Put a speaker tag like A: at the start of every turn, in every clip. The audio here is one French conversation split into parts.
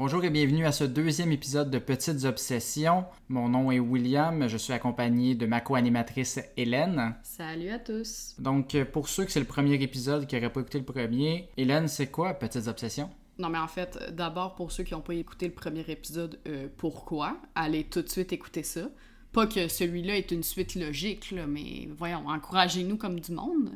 A: Bonjour et bienvenue à ce deuxième épisode de Petites Obsessions. Mon nom est William, je suis accompagné de ma co-animatrice Hélène.
B: Salut à tous.
A: Donc, euh, pour ceux que c'est le premier épisode qui n'auraient pas écouté le premier, Hélène, c'est quoi Petites Obsessions?
B: Non, mais en fait, d'abord, pour ceux qui n'ont pas écouté le premier épisode, euh, pourquoi? Allez tout de suite écouter ça. Pas que celui-là est une suite logique, là, mais voyons, encouragez-nous comme du monde.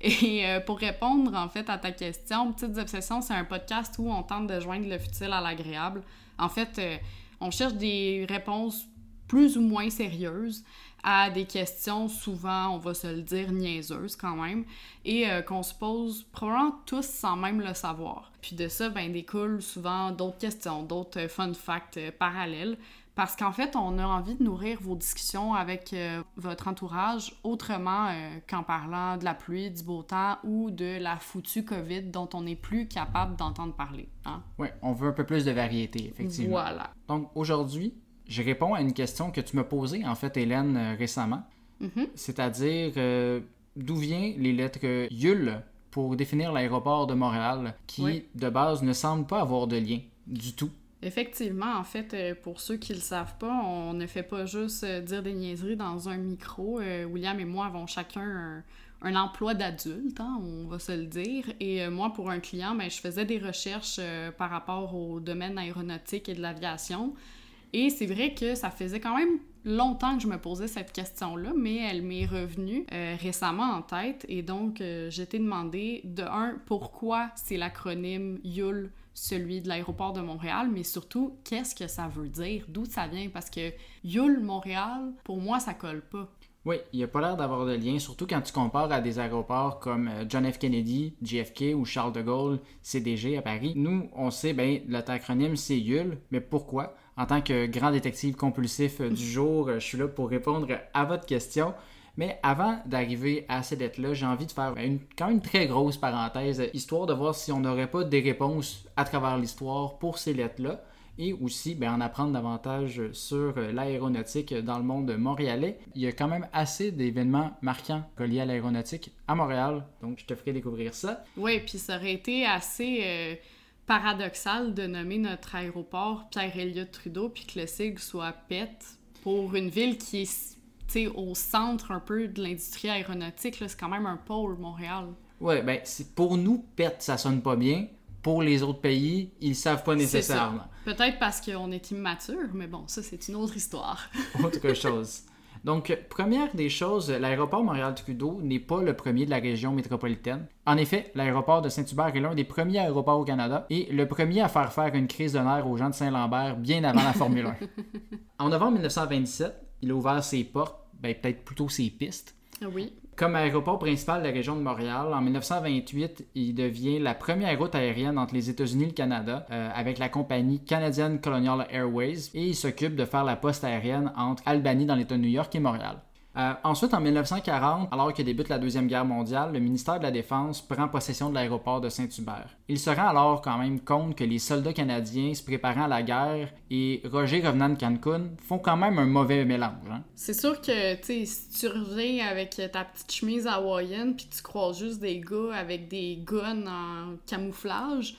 B: Et euh, pour répondre en fait à ta question, Petites Obsessions, c'est un podcast où on tente de joindre le futile à l'agréable. En fait, euh, on cherche des réponses plus ou moins sérieuses à des questions souvent, on va se le dire, niaiseuses quand même, et euh, qu'on se pose probablement tous sans même le savoir. Puis de ça, ben, découlent souvent d'autres questions, d'autres fun facts parallèles. Parce qu'en fait, on a envie de nourrir vos discussions avec euh, votre entourage autrement euh, qu'en parlant de la pluie, du beau temps ou de la foutue COVID dont on n'est plus capable d'entendre parler. Hein?
A: Oui, on veut un peu plus de variété, effectivement.
B: Voilà.
A: Donc aujourd'hui, je réponds à une question que tu m'as posée, en fait, Hélène, euh, récemment.
B: Mhm.
A: C'est-à-dire, d'où viennent les lettres YUL pour définir l'aéroport de Montréal, qui,
B: Oui.
A: de base, ne semble pas avoir de lien du tout?
B: Effectivement, en fait, euh, pour ceux qui le savent pas, on ne fait pas juste euh, dire des niaiseries dans un micro. Euh, William et moi avons chacun un, emploi d'adulte, hein, on va se le dire. Et moi, pour un client, ben, je faisais des recherches par rapport au domaine aéronautique et de l'aviation. Et c'est vrai que ça faisait quand même longtemps que je me posais cette question-là, mais elle m'est revenue récemment en tête. Et donc, j'ai été demandé, de un, pourquoi c'est l'acronyme YUL, celui de l'aéroport de Montréal, mais surtout, qu'est-ce que ça veut dire, d'où ça vient, parce que YUL Montréal, pour moi, ça colle pas.
A: Oui, il n'y a pas l'air d'avoir de lien, surtout quand tu compares à des aéroports comme euh, John F. Kennedy, JFK ou Charles de Gaulle, CDG à Paris. Nous, on sait, ben, notre acronyme c'est YUL, mais pourquoi? En tant que grand détective compulsif du jour, euh, je suis là pour répondre à votre question. Mais avant d'arriver à ces lettres-là, j'ai envie de faire une, quand même une très grosse parenthèse, histoire de voir si on n'aurait pas des réponses à travers l'histoire pour ces lettres-là et aussi ben, en apprendre davantage sur l'aéronautique dans le monde montréalais. Il y a quand même assez d'événements marquants reliés à l'aéronautique à Montréal, donc je te ferai découvrir ça.
B: Oui, puis ça aurait été assez euh, paradoxal de nommer notre aéroport Pierre-Éliott Trudeau, puis que le sigle soit PET pour une ville qui est au centre un peu de l'industrie aéronautique. C'est quand même un pôle, Montréal.
A: Ouais, ben pour nous, PET, ça sonne pas bien. Pour les autres pays, ils savent pas nécessairement.
B: Peut-être parce qu'on est immature, mais bon, ça, c'est une autre histoire.
A: autre chose. Donc, première des choses, l'aéroport Montréal-Trudeau n'est pas le premier de la région métropolitaine. En effet, l'aéroport de Saint-Hubert est l'un des premiers aéroports au Canada et le premier à faire faire une crise de nerfs aux gens de Saint-Lambert bien avant la Formule 1. En novembre 1927, il a ouvert ses portes, ben peut-être plutôt ses pistes.
B: Oui.
A: Comme aéroport principal de la région de Montréal, en 1928, il devient la première route aérienne entre les États-Unis et le Canada euh, avec la compagnie Canadian Colonial Airways et il s'occupe de faire la poste aérienne entre Albany dans l'État de New York et Montréal. Euh, ensuite, en 1940, alors que débute la Deuxième Guerre mondiale, le ministère de la Défense prend possession de l'aéroport de Saint-Hubert. Il se rend alors quand même compte que les soldats canadiens se préparant à la guerre et Roger revenant de Cancun font quand même un mauvais mélange. hein.
B: C'est sûr que, si tu reviens avec ta petite chemise hawaïenne puis tu croises juste des gars avec des guns en camouflage,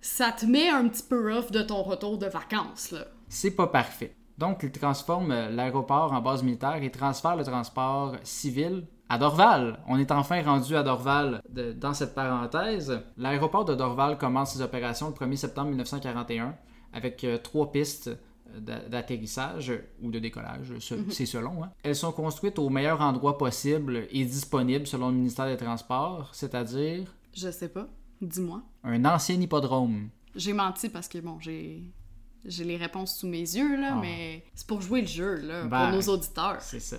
B: ça te met un petit peu rough de ton retour de vacances, là.
A: c'est pas parfait. Donc, il transforme euh, l'aéroport en base militaire et transfère le transport civil à Dorval. On est enfin rendu à Dorval de- dans cette parenthèse. L'aéroport de Dorval commence ses opérations le 1er septembre 1941 avec euh, trois pistes euh, d'a- d'atterrissage ou de décollage, ce- c'est selon. hein. Elles sont construites au meilleur endroit possible et disponibles selon le ministère des Transports, c'est-à-dire
B: Je sais pas. Dis-moi.
A: un ancien hippodrome.
B: J'ai menti parce que, bon, j'ai... J'ai les réponses sous mes yeux, là,
A: Ah.
B: mais c'est pour jouer le jeu, là,
A: Ben,
B: pour nos auditeurs.
A: C'est ça.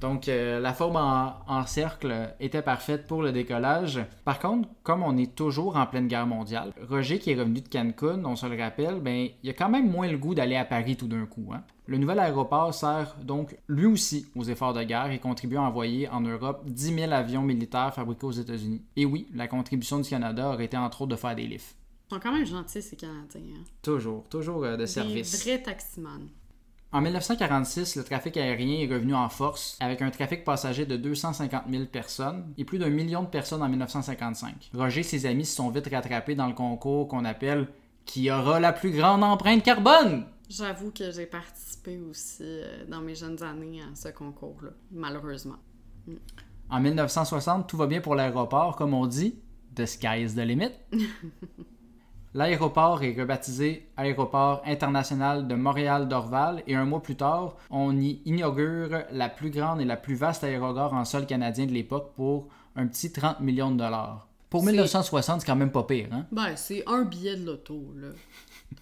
A: Donc, euh, la forme en, en cercle était parfaite pour le décollage. Par contre, comme on est toujours en pleine guerre mondiale, Roger, qui est revenu de Cancun, on se le rappelle, ben, il a quand même moins le goût d'aller à Paris tout d'un coup. hein. Le nouvel aéroport sert donc lui aussi aux efforts de guerre et contribue à envoyer en Europe 10 000 avions militaires fabriqués aux États-Unis. Et oui, la contribution du Canada aurait été entre autres de faire des lifts.
B: Ils sont quand même gentils, ces Canadiens. hein.
A: Toujours, toujours euh, de
B: Des
A: service.
B: vrais taximans.
A: En 1946, le trafic aérien est revenu en force avec un trafic passager de 250 000 personnes et plus d'un million de personnes en 1955. Roger et ses amis se sont vite rattrapés dans le concours qu'on appelle qui aura la plus grande empreinte carbone?
B: J'avoue que j'ai participé aussi euh, dans mes jeunes années à ce concours-là, malheureusement.
A: En 1960, tout va bien pour l'aéroport, comme on dit. The sky is the limit. L'aéroport est rebaptisé Aéroport international de Montréal-Dorval et un mois plus tard, on y inaugure la plus grande et la plus vaste aérogare en sol canadien de l'époque pour un petit 30 millions de dollars. Pour
B: C'est-
A: 1960, c'est quand même pas pire, hein?
B: Ben, c'est un billet de loto, là.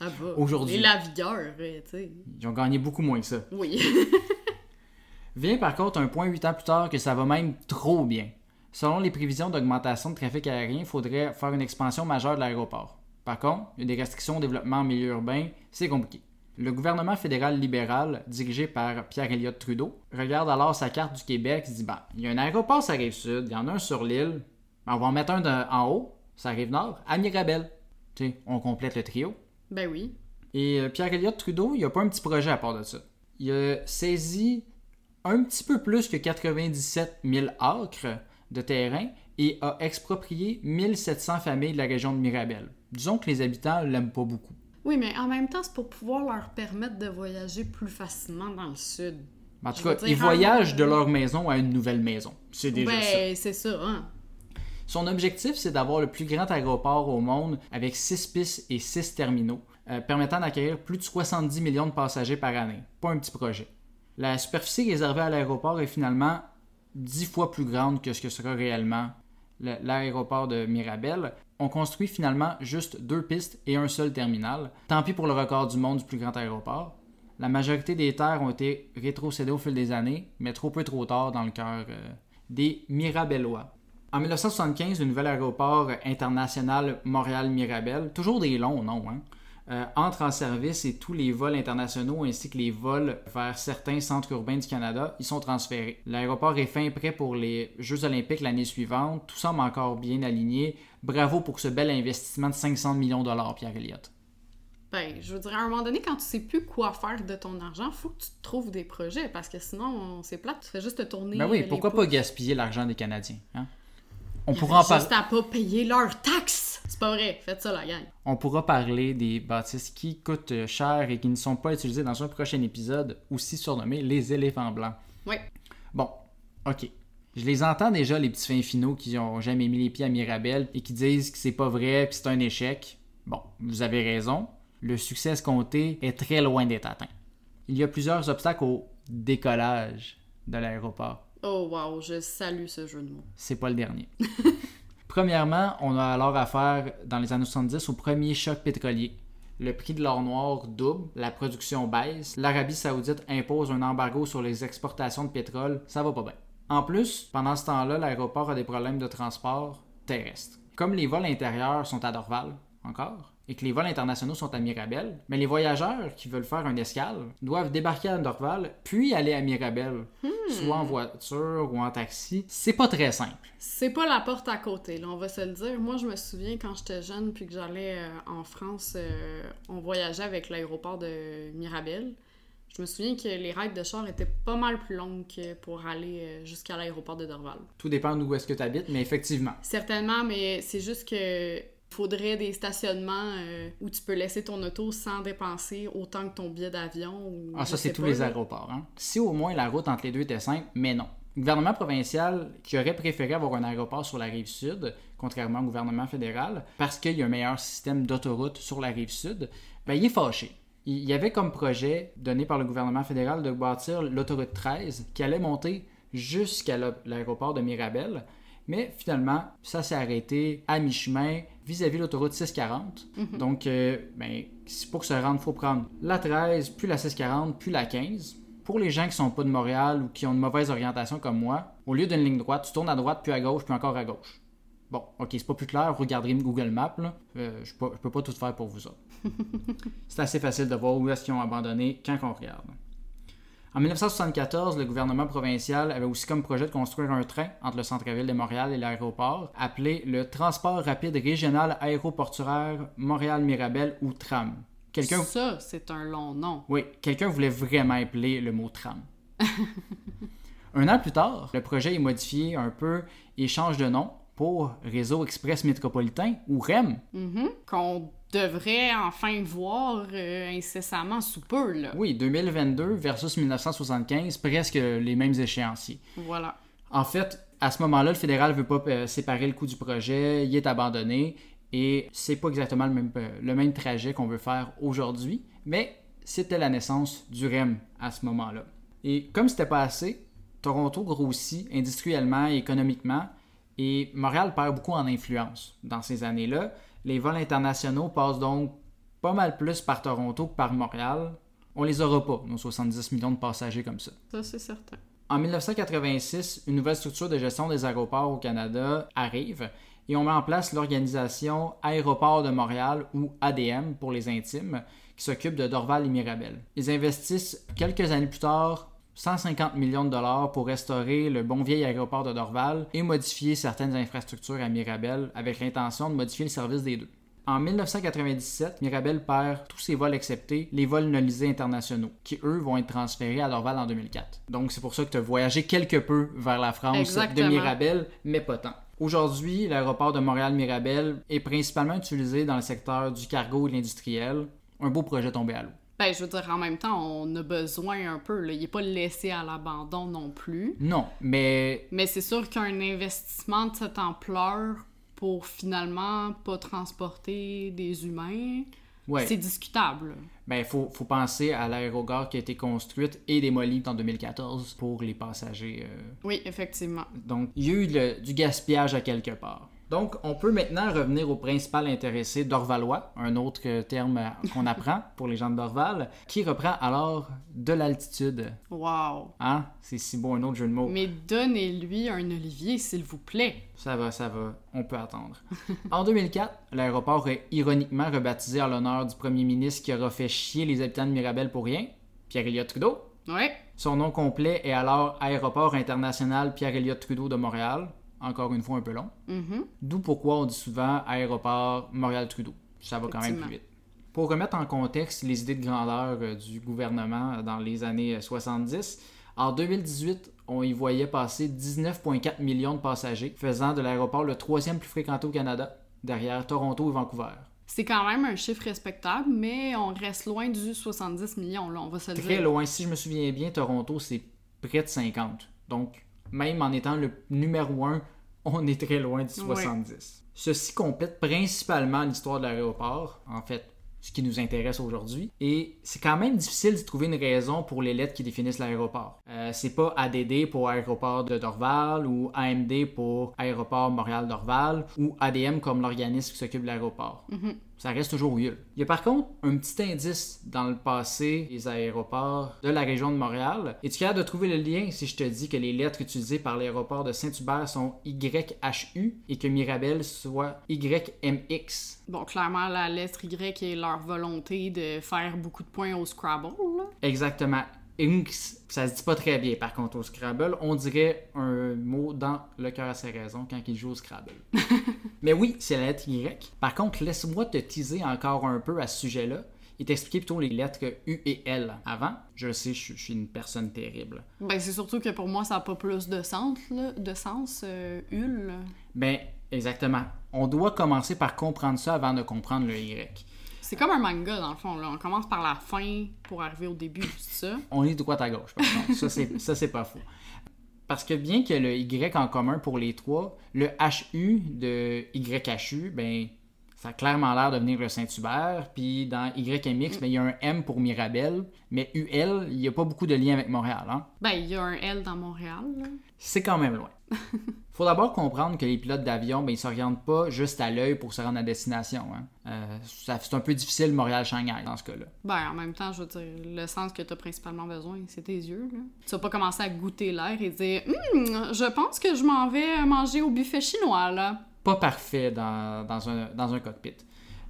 A: Aujourd'hui.
B: Et la vigueur, euh, tu sais.
A: Ils ont gagné beaucoup moins que ça.
B: Oui.
A: Vient par contre un point huit ans plus tard que ça va même trop bien. Selon les prévisions d'augmentation de trafic aérien, il faudrait faire une expansion majeure de l'aéroport. Par contre, il y a des restrictions au développement en milieu urbain, c'est compliqué. Le gouvernement fédéral libéral, dirigé par Pierre Elliott Trudeau, regarde alors sa carte du Québec et se dit ben, il y a un aéroport sur la rive sud, il y en a un sur l'île, ben, on va en mettre un de- en haut, sur la rive nord, à Mirabel. Tu sais, on complète le trio.
B: ben oui.
A: Et euh, Pierre Elliott Trudeau, il a pas un petit projet à part de ça. Il a saisi un petit peu plus que 97 000 acres de terrain et a exproprié 1700 familles de la région de Mirabel. Disons que les habitants l'aiment pas beaucoup.
B: Oui, mais en même temps, c'est pour pouvoir leur permettre de voyager plus facilement dans le sud.
A: En tout cas,
B: dire,
A: ils voyagent de leur maison à une nouvelle maison. C'est déjà ça.
B: ben, c'est ça, hein.
A: Son objectif, c'est d'avoir le plus grand aéroport au monde avec 6 pistes et 6 terminaux, euh, permettant d'accueillir plus de 70 millions de passagers par année. Pas un petit projet. La superficie réservée à l'aéroport est finalement 10 fois plus grande que ce que sera réellement le- l'aéroport de Mirabel. On construit finalement juste deux pistes et un seul terminal. Tant pis pour le record du monde du plus grand aéroport. La majorité des terres ont été rétrocédées au fil des années, mais trop peu trop tard dans le cœur euh, des Mirabellois. En 1975, le nouvel aéroport international Montréal-Mirabel, toujours des longs noms, hein, euh, entre en service et tous les vols internationaux ainsi que les vols vers certains centres urbains du Canada y sont transférés. L'aéroport est fin prêt pour les Jeux olympiques l'année suivante. Tout semble encore bien aligné. Bravo pour ce bel investissement de 500 millions de dollars, Pierre Elliott.
B: Ben, je veux dire, à un moment donné, quand tu sais plus quoi faire de ton argent, faut que tu te trouves des projets, parce que sinon, c'est plate, tu fais juste te tourner
A: Ben oui,
B: les
A: pourquoi
B: pouces.
A: pas gaspiller l'argent des Canadiens? hein? On pourra, en
B: avait
A: par-
B: juste à pas payer leurs taxes! C'est pas vrai, faites ça, la gang.
A: on pourra parler des bâtisses qui coûtent cher et qui ne sont pas utilisées dans un prochain épisode, aussi surnommé les éléphants blancs.
B: Oui.
A: Bon, ok. Je les entends déjà, les petits fins finaux qui ont jamais mis les pieds à Mirabel et qui disent que c'est pas vrai et que c'est un échec. Bon, vous avez raison. Le succès escompté est très loin d'être atteint. Il y a plusieurs obstacles au décollage de l'aéroport.
B: Oh wow, je salue ce jeu de mots.
A: C'est pas le dernier. Premièrement, on a alors affaire dans les années 70 au premier choc pétrolier. Le prix de l'or noir double, la production baisse, l'Arabie saoudite impose un embargo sur les exportations de pétrole, ça va pas bien. En plus, pendant ce temps-là, l'aéroport a des problèmes de transport terrestre. Comme les vols intérieurs sont à Dorval, encore, et que les vols internationaux sont à Mirabel, mais les voyageurs qui veulent faire une escale doivent débarquer à Dorval, puis aller à Mirabel, soit en voiture ou en taxi. C'est pas très simple.
B: C'est pas la porte à côté, là, on va se le dire. Moi, je me souviens quand j'étais jeune puis que j'allais euh, en France, euh, on voyageait avec l'aéroport de Mirabel. Je me souviens que les raids de char étaient pas mal plus longues que pour aller euh, jusqu'à l'aéroport de Dorval.
A: Tout dépend d'où est-ce que tu habites, mais effectivement.
B: Certainement, mais c'est juste que faudrait des stationnements euh, où tu peux laisser ton auto sans dépenser autant que ton billet d'avion. ou
A: Ah, ça, c'est tous les aéroports. Hein? Si au moins la route entre les deux était simple, mais non. Le gouvernement provincial qui aurait préféré avoir un aéroport sur la rive sud, contrairement au gouvernement fédéral, parce qu'il y a un meilleur système d'autoroute sur la rive sud, ben, il est fâché. Il y avait comme projet donné par le gouvernement fédéral de bâtir l'autoroute 13 qui allait monter jusqu'à la- l'aéroport de Mirabel. Mais finalement, ça s'est arrêté à mi-chemin vis-à-vis de l'autoroute 640. Donc, euh, ben, pour se rendre, il faut prendre la 13, puis la 640, puis la 15. Pour les gens qui sont pas de Montréal ou qui ont une mauvaise orientation comme moi, au lieu d'une ligne droite, tu tournes à droite, puis à gauche, puis encore à gauche. Bon, ok, c'est pas plus clair, vous regarderez Google Maps, là. Euh, je, peux, je peux pas tout faire pour vous autres. c'est assez facile de voir où est-ce qu'ils ont abandonné quand on regarde. En 1974, le gouvernement provincial avait aussi comme projet de construire un train entre le centre-ville de Montréal et l'aéroport, appelé le Transport rapide régional aéroportuaire Montréal-Mirabel ou TRAM. Quelqu'un
B: Ça, c'est un long nom.
A: oui, quelqu'un voulait vraiment appeler le mot tram. un an plus tard, le projet est modifié un peu et change de nom pour Réseau Express Métropolitain ou REM.
B: Qu'on devrait enfin voir euh, incessamment sous peu, là.
A: Oui, 2022 versus 1975, presque les mêmes échéanciers.
B: Voilà.
A: En fait, à ce moment-là, le fédéral veut pas euh, séparer le coût du projet, il est abandonné et c'est pas exactement le même, euh, le même trajet qu'on veut faire aujourd'hui, mais c'était la naissance du REM à ce moment-là. Et comme c'était pas assez, Toronto grossit industriellement et économiquement et Montréal perd beaucoup en influence dans ces années-là. Les vols internationaux passent donc pas mal plus par Toronto que par Montréal. On les aura pas, nos 70 millions de passagers comme ça.
B: Ça, c'est certain.
A: En 1986, une nouvelle structure de gestion des aéroports au Canada arrive et on met en place l'organisation Aéroport de Montréal ou ADM pour les intimes qui s'occupe de Dorval et Mirabel. Ils investissent quelques années plus tard 150 millions de dollars pour restaurer le bon vieil aéroport de Dorval et modifier certaines infrastructures à Mirabel avec l'intention de modifier le service des deux. En 1997, Mirabel perd tous ses vols exceptés les vols nolisés internationaux, qui eux vont être transférés à Dorval en 2004. Donc c'est pour ça que tu as voyagé quelque peu vers la France
B: Exactement.
A: de Mirabel, mais pas tant. Aujourd'hui, l'aéroport de Montréal-Mirabel est principalement utilisé dans le secteur du cargo et de l'industriel. Un beau projet tombé à l'eau.
B: Ben, je veux dire, en même temps, on a besoin un peu, là. Il est pas laissé à l'abandon non plus.
A: Non, mais
B: Mais c'est sûr qu'un investissement de cette ampleur pour finalement pas transporter des humains,
A: ouais.
B: c'est discutable.
A: Ben, faut, faut penser à l'aérogare qui a été construite et démolie en 2014 pour les passagers. euh.
B: Oui, effectivement.
A: Donc, il y a eu le- du gaspillage à quelque part. Donc, on peut maintenant revenir au principal intéressé d'Orvalois, un autre euh, terme euh, qu'on apprend pour les gens de Dorval, qui reprend alors de l'altitude.
B: Wow.
A: Hein? C'est si beau un autre jeu de mots.
B: Mais donnez-lui un olivier, s'il vous plaît.
A: Ça va, ça va, on peut attendre. en 2004, l'aéroport est ironiquement rebaptisé en l'honneur du premier ministre qui aura fait chier les habitants de Mirabel pour rien, Pierre-Éliott Trudeau.
B: Ouais.
A: Son nom complet est alors Aéroport international Pierre-Éliott Trudeau de Montréal. Encore une fois un peu long.
B: Mhm.
A: D'où pourquoi on dit souvent Aéroport Montréal-Trudeau. Ça va quand même plus vite. Pour remettre en contexte les idées de grandeur euh, du gouvernement dans les années euh, 70, en 2018, on y voyait passer 19,4 millions de passagers, faisant de l'aéroport le troisième plus fréquenté au Canada, derrière Toronto et Vancouver.
B: C'est quand même un chiffre respectable, mais on reste loin du 70 millions, là, on va se le
A: Très
B: dire.
A: loin, si je me souviens bien, Toronto, c'est près de 50. Donc, même en étant le numéro 1, on est très loin du 70. Ceci complète principalement l'histoire de l'aéroport, en fait, ce qui nous intéresse aujourd'hui. Et c'est quand même difficile de trouver une raison pour les lettres qui définissent l'aéroport. Euh, c'est pas ADD pour Aéroport de Dorval ou AMD pour Aéroport Montréal-Dorval ou ADM comme l'organisme qui s'occupe de l'aéroport. Ça reste toujours UL. Il y a par contre un petit indice dans le passé des aéroports de la région de Montréal. Es-tu capable de trouver le lien si je te dis que les lettres utilisées par l'aéroport de Saint-Hubert sont YHU et que Mirabel soit YMX?
B: Bon, clairement, la lettre Y est leur volonté de faire beaucoup de points au Scrabble, là.
A: Exactement. Inks, ça se dit pas très bien par contre au Scrabble. On dirait un mot dans le cœur à ses raisons quand il joue au Scrabble. Mais oui, c'est la lettre Y. Par contre, laisse-moi te teaser encore un peu à ce sujet-là et t'expliquer plutôt les lettres U et L avant. Je sais, je suis- je suis une personne terrible.
B: Ben, c'est surtout que pour moi, ça n'a pas plus de sens, là, de sens, euh, Hul.
A: Ben, exactement. On doit commencer par comprendre ça avant de comprendre le Y.
B: C'est comme un manga, dans le fond, là. On commence par la fin pour arriver au début, c'est ça?
A: On est de droite à gauche, par contre. Ça, c'est, pas faux. Parce que bien que le Y en commun pour les trois, le HU de YHU, ben, ça a clairement l'air de venir le Saint-Hubert. Puis dans YMX, ben, il y a un M pour Mirabel. Mais UL, il n'y a pas beaucoup de lien avec Montréal. Hein?
B: Ben, il y a un L dans Montréal.
A: C'est quand même loin. Faut d'abord comprendre que les pilotes d'avion, ben, ils s'orientent pas juste à l'œil pour se rendre à destination. Hein. Euh, c'est un peu difficile Montréal-Shanghai dans ce cas-là.
B: Ben, en même temps, je veux dire, le sens que tu as principalement besoin, c'est tes yeux, là. Tu vas pas commencer à goûter l'air et dire Hum, je pense que je m'en vais manger au buffet chinois, là.
A: pas parfait dans, dans un, dans un cockpit.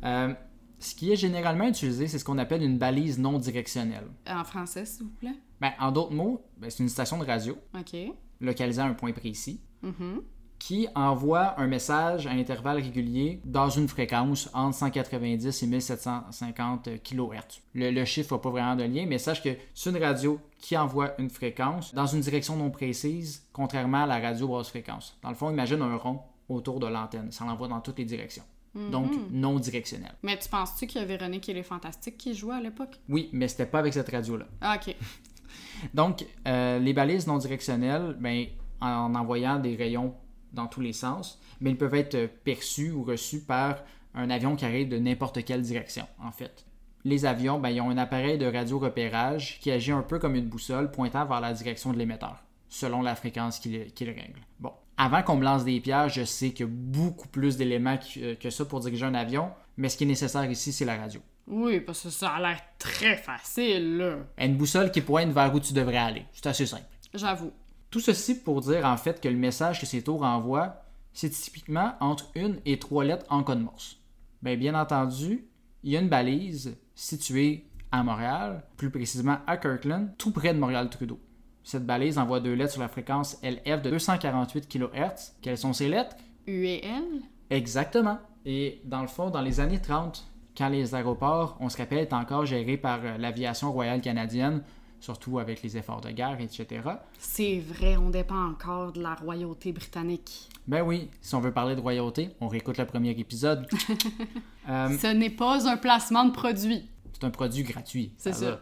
A: Euh, ce qui est généralement utilisé, c'est ce qu'on appelle une balise non directionnelle.
B: En français, s'il vous plaît.
A: Ben, en d'autres mots, ben, c'est une station de radio
B: OK.
A: Localisée à un point précis
B: Mhm.
A: qui envoie un message à intervalles réguliers dans une fréquence entre 190 et 1750 kHz. Le, le chiffre n'a pas vraiment de lien, mais sache que c'est une radio qui envoie une fréquence dans une direction non précise, contrairement à la radio basse fréquence. Dans le fond, imagine un rond autour de l'antenne. Ça l'envoie dans toutes les directions. donc non directionnel.
B: Mais tu penses-tu qu'il y a Véronique et les Fantastiques qui jouaient à l'époque?
A: Oui, mais c'était pas avec cette radio-là.
B: Ah, ok.
A: Donc, euh, les balises non directionnelles, ben, en envoyant des rayons dans tous les sens, mais ils peuvent être perçus ou reçus par un avion qui arrive de n'importe quelle direction, en fait. Les avions, ben, ils ont un appareil de radio-repérage qui agit un peu comme une boussole pointant vers la direction de l'émetteur, selon la fréquence qu'il règle. Bon. Avant qu'on me lance des pierres, je sais qu'il y a beaucoup plus d'éléments que, que ça pour diriger un avion, mais ce qui est nécessaire ici, c'est la radio.
B: Oui, parce que ça a l'air très facile, là.
A: Une boussole qui pointe vers où tu devrais aller. C'est assez simple.
B: J'avoue.
A: Tout ceci pour dire en fait que le message que ces tours envoient, c'est typiquement entre une et trois lettres en code Morse. Bien, bien entendu, il y a une balise située à Montréal, plus précisément à Kirkland, tout près de Montréal-Trudeau. Cette balise envoie deux lettres sur la fréquence LF de 248 kHz. Quelles sont ces lettres?
B: U et L?
A: Exactement. Et dans le fond, dans les années 30, quand les aéroports, on se rappelle, étaient encore gérés par euh, l'aviation royale canadienne, surtout avec les efforts de guerre, etc.
B: C'est vrai, on dépend encore de la royauté britannique.
A: Ben oui, si on veut parler de royauté, on réécoute le premier épisode. Euh,
B: Ce n'est pas un placement de produit.
A: c'est un produit gratuit.
B: C'est ça.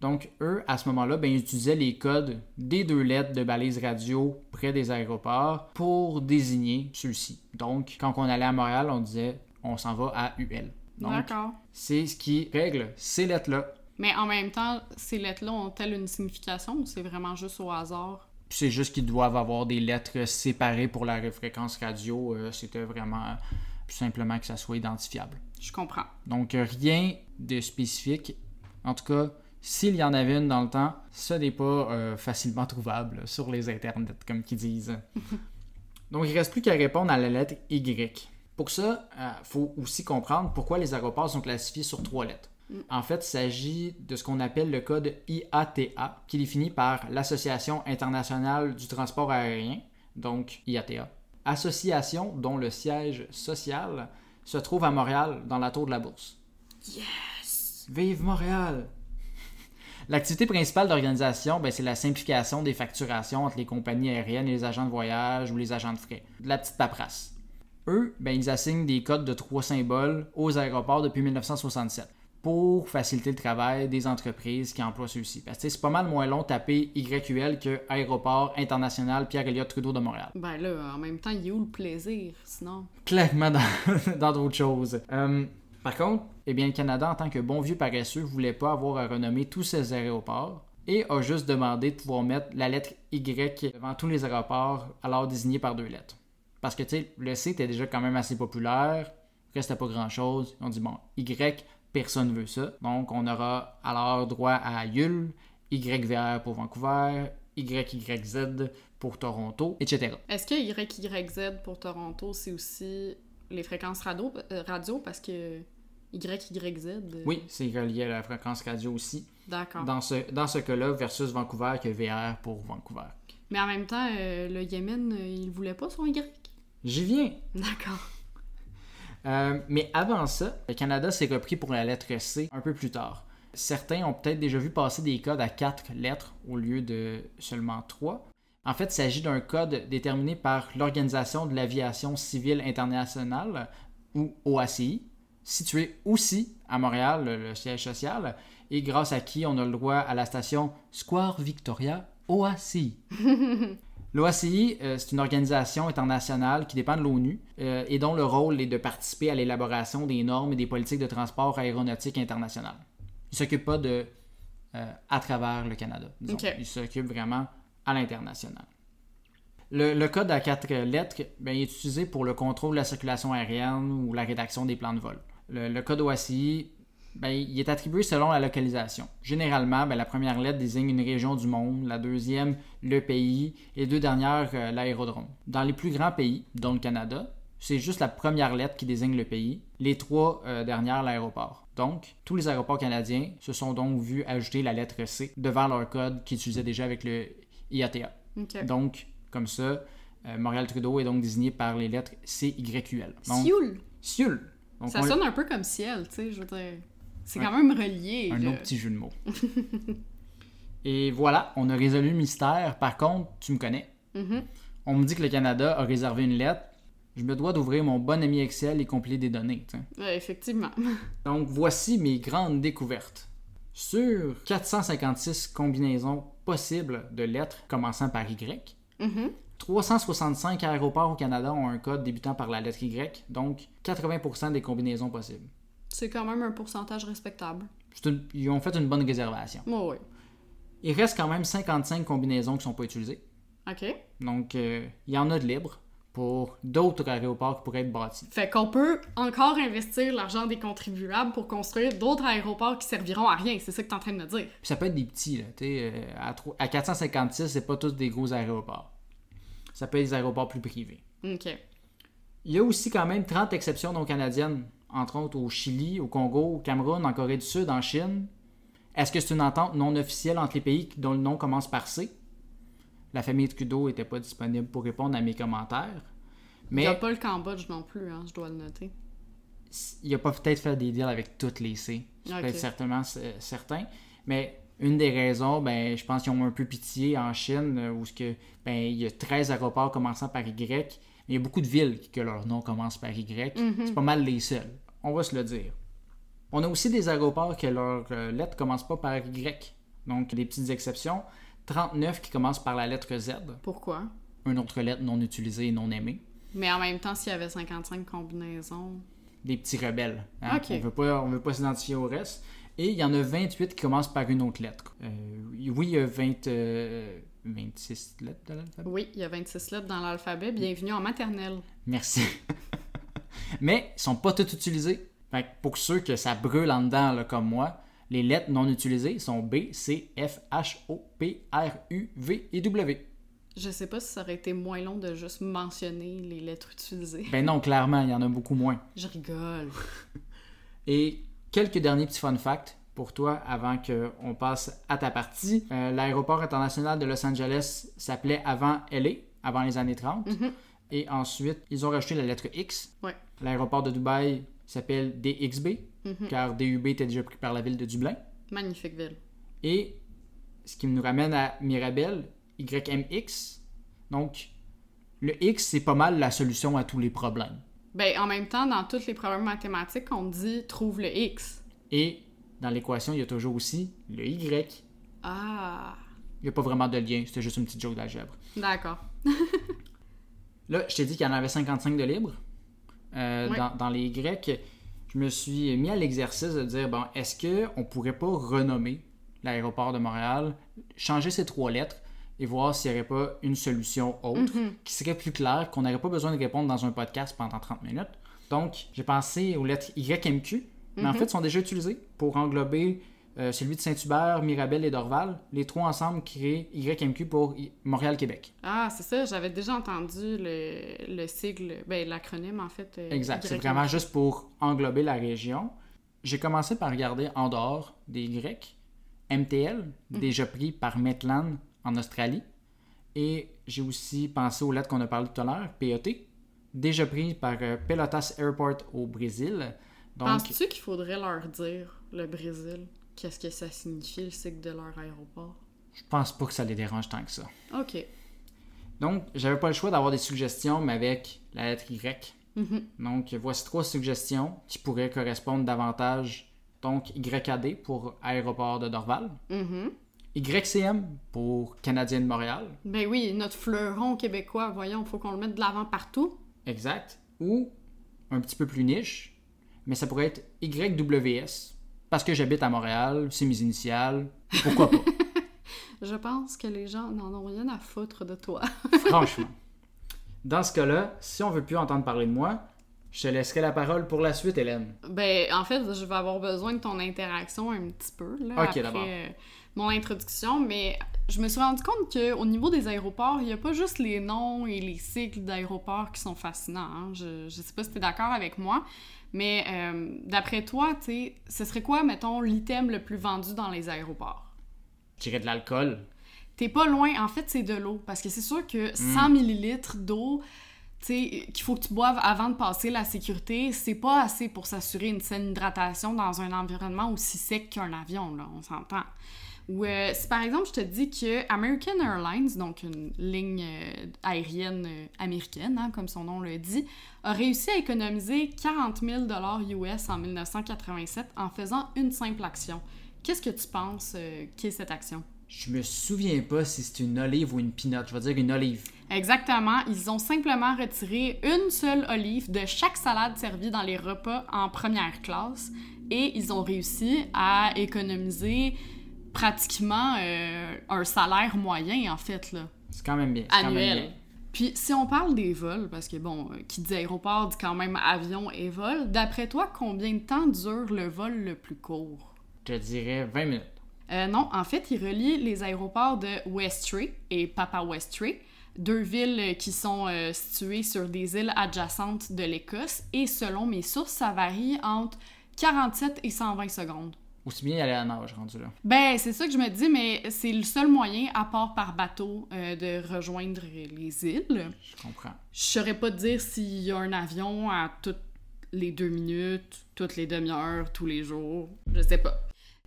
A: Donc, eux, à ce moment-là, ben, ils utilisaient les codes des deux lettres de balise radio près des aéroports pour désigner ceux-ci. Donc, quand on allait à Montréal, on disait on s'en va à UL. Donc,
B: D'accord.
A: c'est ce qui règle ces lettres-là.
B: Mais en même temps, ces lettres-là ont-elles une signification ou c'est vraiment juste au hasard?
A: C'est juste qu'ils doivent avoir des lettres séparées pour la fréquence radio. Euh, C'était vraiment tout simplement que ça soit identifiable.
B: Je comprends.
A: Donc, euh, rien de spécifique. En tout cas, s'il y en avait une dans le temps, ce n'est pas euh, facilement trouvable sur les internets, comme qu'ils disent. Donc, il ne reste plus qu'à répondre à la lettre Y. Pour ça, il faut aussi comprendre pourquoi les aéroports sont classifiés sur trois lettres. En fait, il s'agit de ce qu'on appelle le code IATA, qui est défini par l'Association internationale du transport aérien, donc IATA. Association dont le siège social se trouve à Montréal, dans la tour de la Bourse.
B: Yes!
A: Vive Montréal! L'activité principale d'organisation, ben, c'est la simplification des facturations entre les compagnies aériennes et les agents de voyage ou les agents de frais. De la petite paperasse. Eux, ben, ils assignent des codes de trois symboles aux aéroports depuis 1967 pour faciliter le travail des entreprises qui emploient ceux-ci. Parce que c'est pas mal moins long taper YQL que Aéroport International Pierre-Éliott Trudeau de Montréal.
B: Ben là, en même temps, il y a où le plaisir, sinon?
A: clairement dans dans d'autres choses. Euh, par contre, eh bien, le Canada, en tant que bon vieux paresseux, voulait pas avoir à renommer tous ses aéroports et a juste demandé de pouvoir mettre la lettre Y devant tous les aéroports, alors désignés par deux lettres. Parce que, tu sais, le C était déjà quand même assez populaire, restait pas grand-chose. On dit, bon, Y, personne veut ça. Donc, on aura alors droit à YUL, YVR pour Vancouver, YYZ pour Toronto, etc.
B: Est-ce que YYZ pour Toronto, c'est aussi les fréquences radio, euh, radio parce que YYZ? euh,
A: Oui, c'est relié à la fréquence radio aussi.
B: D'accord.
A: Dans ce, dans ce cas-là, versus Vancouver que VR pour Vancouver.
B: Mais en même temps, euh, le Yémen, euh, il voulait pas son Y?
A: J'y viens.
B: D'accord.
A: Euh, mais avant ça, le Canada s'est repris pour la lettre C un peu plus tard. Certains ont peut-être déjà vu passer des codes à quatre lettres au lieu de seulement trois. En fait, il s'agit d'un code déterminé par l'Organisation de l'aviation civile internationale, ou OACI, situé aussi à Montréal, le, le siège social, et grâce à qui on a le droit à la station Square Victoria OACI. L'OACI, euh, c'est une organisation internationale qui dépend de l'ONU euh, et dont le rôle est de participer à l'élaboration des normes et des politiques de transport aéronautique international. Il ne s'occupe pas de euh, à travers le Canada. disons.
B: Ok.
A: Il s'occupe vraiment à l'international. Le, le code à quatre lettres ben, est utilisé pour le contrôle de la circulation aérienne ou la rédaction des plans de vol. Le, le code OACI, ben, il est attribué selon la localisation. Généralement, ben, la première lettre désigne une région du monde, la deuxième, le pays, et les deux dernières, euh, l'aérodrome. Dans les plus grands pays, dont le Canada, c'est juste la première lettre qui désigne le pays, les trois euh, dernières, l'aéroport. Donc, tous les aéroports canadiens se sont donc vus ajouter la lettre C devant leur code qu'ils utilisaient déjà avec le IATA. Donc, comme ça, euh, Montréal-Trudeau est donc désigné par les lettres CYQL. Donc,
B: Sioul!
A: Sioul. Donc,
B: Ça
A: on-
B: sonne un peu comme ciel, tu sais, je veux dire. C'est quand même relié.
A: Un
B: là.
A: autre petit jeu de mots. Et voilà, on a résolu le mystère. Par contre, tu me connais.
B: Mhm.
A: On me dit que le Canada a réservé une lettre, je me dois d'ouvrir mon bon ami Excel et compiler des données.
B: Ouais, effectivement.
A: Donc voici mes grandes découvertes. Sur 456 combinaisons possibles de lettres commençant par Y,
B: Mhm.
A: 365 aéroports au Canada ont un code débutant par la lettre Y, donc 80% des combinaisons possibles.
B: C'est quand même un pourcentage respectable.
A: Une- Ils ont fait une bonne réservation.
B: Oh, oui.
A: Il reste quand même 55 combinaisons qui sont pas utilisées.
B: OK.
A: Donc, euh, il y en a de libres pour d'autres aéroports qui pourraient être bâtis.
B: Fait qu'on peut encore investir l'argent des contribuables pour construire d'autres aéroports qui serviront à rien. C'est ça que t'es en train de me dire.
A: Puis ça peut être des petits, là. tu sais, euh, à, tro- à 456, c'est pas tous des gros aéroports. Ça peut être des aéroports plus privés.
B: OK.
A: Il y a aussi quand même 30 exceptions non canadiennes, entre autres au Chili, au Congo, au Cameroun, en Corée du Sud, en Chine. Est-ce que c'est une entente non officielle entre les pays dont le nom commence par C? La famille Trudeau n'était pas disponible pour répondre à mes commentaires.
B: Il
A: Mais
B: n'y a pas le Cambodge non plus, hein, je dois le noter.
A: il a pas peut-être fait des deals avec toutes les C. C'est
B: Ok.
A: peut-être certainement certain. Mais une des raisons, ben, je pense qu'ils ont un peu pitié en Chine, euh, où ce que, ben, il y a 13 aéroports commençant par Y, mais il y a beaucoup de villes que leur nom commence par Y. C'est pas mal les seuls. On va se le dire. On a aussi des aéroports que leur euh, lettre commence pas par Y. Donc, des petites exceptions. 39 qui commencent par la lettre Z,
B: Pourquoi?
A: une autre lettre non utilisée et non aimée.
B: Mais en même temps, s'il y avait 55 combinaisons...
A: des petits rebelles. hein.
B: Ok.
A: On veut pas, on veut pas s'identifier au reste. Et il y en a 28 qui commencent par une autre lettre. Euh, oui, il y a 20, euh, 26 lettres dans l'alphabet?
B: Oui, il y a 26 lettres dans l'alphabet. Bienvenue en maternelle.
A: Merci. Mais ils sont pas toutes utilisées. Fait que pour ceux que ça brûle en dedans, là, comme moi, les lettres non utilisées sont B, C, F, H, O, P, R, U, V et W.
B: Je sais pas si ça aurait été moins long de juste mentionner les lettres utilisées.
A: Ben non, clairement, il y en a beaucoup moins.
B: Je rigole.
A: Et quelques derniers petits fun facts pour toi avant qu'on passe à ta partie. Euh, L'aéroport international de Los Angeles s'appelait avant LA, avant les années 30.
B: Mhm.
A: Et ensuite, ils ont rajouté la lettre X.
B: Ouais.
A: L'aéroport de Dubaï s'appelle DXB,
B: Mhm.
A: car DUB était déjà pris par la ville de Dublin.
B: Magnifique ville.
A: Et ce qui nous ramène à Mirabel, YMX. Donc, le X, c'est pas mal la solution à tous les problèmes.
B: Ben, en même temps, dans tous les problèmes mathématiques, on dit trouve le X.
A: Et dans l'équation, il y a toujours aussi le Y.
B: Ah,
A: Il n'y a pas vraiment de lien, c'était juste une petite joke d'algèbre.
B: d'accord.
A: Là, je t'ai dit qu'il y en avait 55 de libres. Euh,
B: Ouais.
A: dans, dans les Grecs, je me suis mis à l'exercice de dire, bon, est-ce qu'on pourrait pas renommer l'aéroport de Montréal, changer ces trois lettres et voir s'il n'y aurait pas une solution autre qui serait plus claire, qu'on n'aurait pas besoin de répondre dans un podcast pendant 30 minutes? Donc, j'ai pensé aux lettres YMQ, mais en fait, sont déjà utilisées pour englober euh, celui de Saint-Hubert, Mirabel et Dorval. Les trois ensemble créent YMQ pour Montréal-Québec.
B: Ah, c'est ça, j'avais déjà entendu le, le sigle, ben l'acronyme en fait. euh,
A: Exact. C'est vraiment juste pour englober la région. J'ai commencé par regarder en dehors des Grecs, MTL, déjà pris par Metland en Australie. Et j'ai aussi pensé aux lettres qu'on a parlé tout à l'heure, PET, déjà pris par euh, Pelotas Airport au Brésil. Donc,
B: Penses-tu qu'il faudrait leur dire, le Brésil, qu'est-ce que ça signifie le cycle de leur aéroport?
A: je pense pas que ça les dérange tant que ça.
B: Ok.
A: Donc, j'avais pas le choix d'avoir des suggestions, mais avec la lettre Y.
B: Mhm.
A: Donc, voici trois suggestions qui pourraient correspondre davantage. Donc, YAD pour Aéroport de Dorval.
B: Mhm.
A: YCM pour Canadien de Montréal.
B: Ben oui, notre fleuron québécois, voyons, faut qu'on le mette de l'avant partout.
A: Exact. Ou un petit peu plus niche, mais ça pourrait être YWS. Parce que j'habite à Montréal, c'est mes initiales. Pourquoi pas?
B: Je pense que les gens n'en ont rien à foutre de toi.
A: Franchement. Dans ce cas-là, si on veut plus entendre parler de moi, je te laisserai la parole pour la suite, Hélène.
B: Ben, en fait, je vais avoir besoin de ton interaction un petit peu, là,
A: Ok,
B: après euh, mon introduction, mais je me suis rendu compte qu'au niveau des aéroports, il n'y a pas juste les noms et les cycles d'aéroports qui sont fascinants. hein. Je, je sais pas si tu es d'accord avec moi, mais euh, d'après toi, tu sais, ce serait quoi, mettons, l'item le plus vendu dans les aéroports?
A: Je dirais de l'alcool.
B: T'es pas loin, en fait, c'est de l'eau. Parce que c'est sûr que
A: Hmm.
B: 100 millilitres d'eau, qu'il faut que tu boives avant de passer la sécurité, c'est pas assez pour s'assurer une saine hydratation dans un environnement aussi sec qu'un avion, là, on s'entend. Ou euh, si par exemple je te dis que American Airlines, donc une ligne euh, aérienne euh, américaine, hein, comme son nom le dit, a réussi à économiser 40 000 US en 1987 en faisant une simple action. Qu'est-ce que tu penses qu'est cette action?
A: Je me souviens pas si c'est une olive ou une peanut. Je vais dire une olive.
B: Exactement. Ils ont simplement retiré une seule olive de chaque salade servie dans les repas en première classe et ils ont réussi à économiser pratiquement euh, un salaire moyen, en fait, là.
A: C'est quand même bien.
B: Annuel. Puis si on parle des vols, parce que bon, euh, qui dit aéroport dit quand même avion et vol, d'après toi, combien de temps dure le vol le plus court?
A: Je dirais 20 minutes.
B: Euh, non, en fait, il relie les aéroports de Westray et Papa Westray, deux villes qui sont situées sur des îles adjacentes de l'Écosse, et selon mes sources, ça varie entre 47 et 120 secondes.
A: Aussi bien y aller à nage rendu là.
B: Ben, c'est ça que je me dis, mais c'est le seul moyen, à part par bateau, euh, de rejoindre les îles.
A: Je comprends.
B: Je saurais pas te dire s'il y a un avion à toutes les deux minutes, toutes les demi-heures, tous les jours. Je sais pas.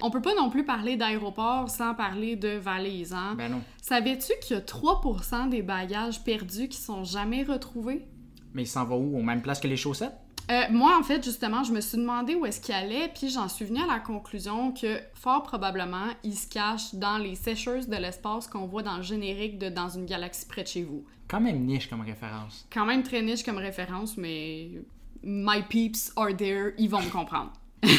B: On peut pas non plus parler d'aéroport sans parler de valises, hein?
A: Ben non.
B: Savais-tu qu'il y a 3% des bagages perdus qui sont jamais retrouvés?
A: Mais il s'en va où? Aux mêmes places que les chaussettes?
B: Euh, moi, en fait, justement, je me suis demandé où est-ce qu'il allait, puis j'en suis venue à la conclusion que, fort probablement, il se cache dans les sécheuses de l'espace qu'on voit dans le générique de Dans une galaxie près de chez vous.
A: Quand même niche comme référence.
B: Quand même très niche comme référence, mais my peeps are there, ils vont me comprendre.